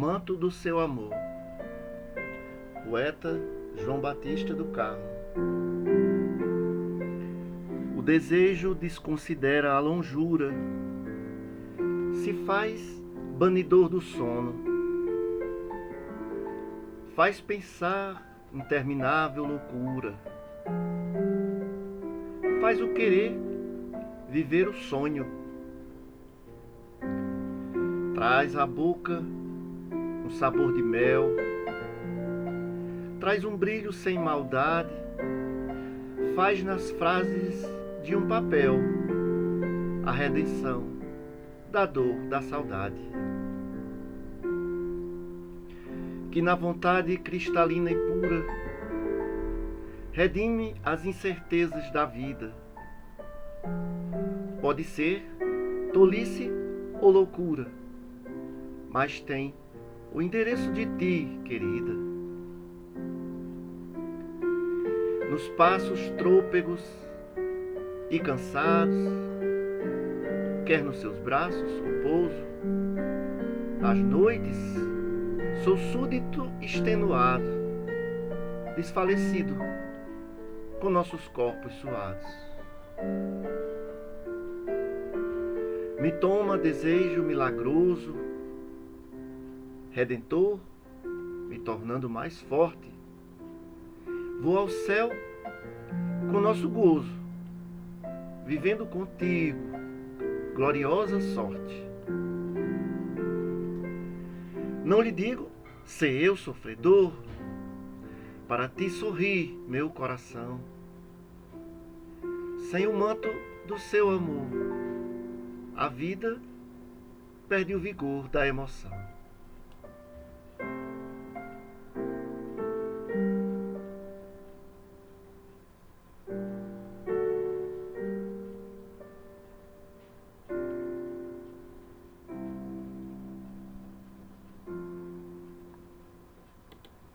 manto do seu amor. Poeta João Batista do Carmo. O desejo desconsidera a longura, se faz banidor do sono, faz pensar interminável loucura, faz o querer viver o sonho, traz à boca sabor de mel, traz um brilho sem maldade, faz nas frases de um papel a redenção da dor, da saudade. Que na vontade cristalina e pura redime as incertezas da vida. Pode ser tolice ou loucura, mas tem o endereço de ti, querida. Nos passos trôpegos e cansados, quer nos seus braços o pouso, nas noites sou súdito extenuado, desfalecido, com nossos corpos suados. Me toma desejo milagroso, redentor, me tornando mais forte. Vou ao céu com nosso gozo, vivendo contigo gloriosa sorte. Não lhe digo ser eu sofredor, para ti sorrir meu coração. Sem o manto do seu amor, a vida perde o vigor da emoção.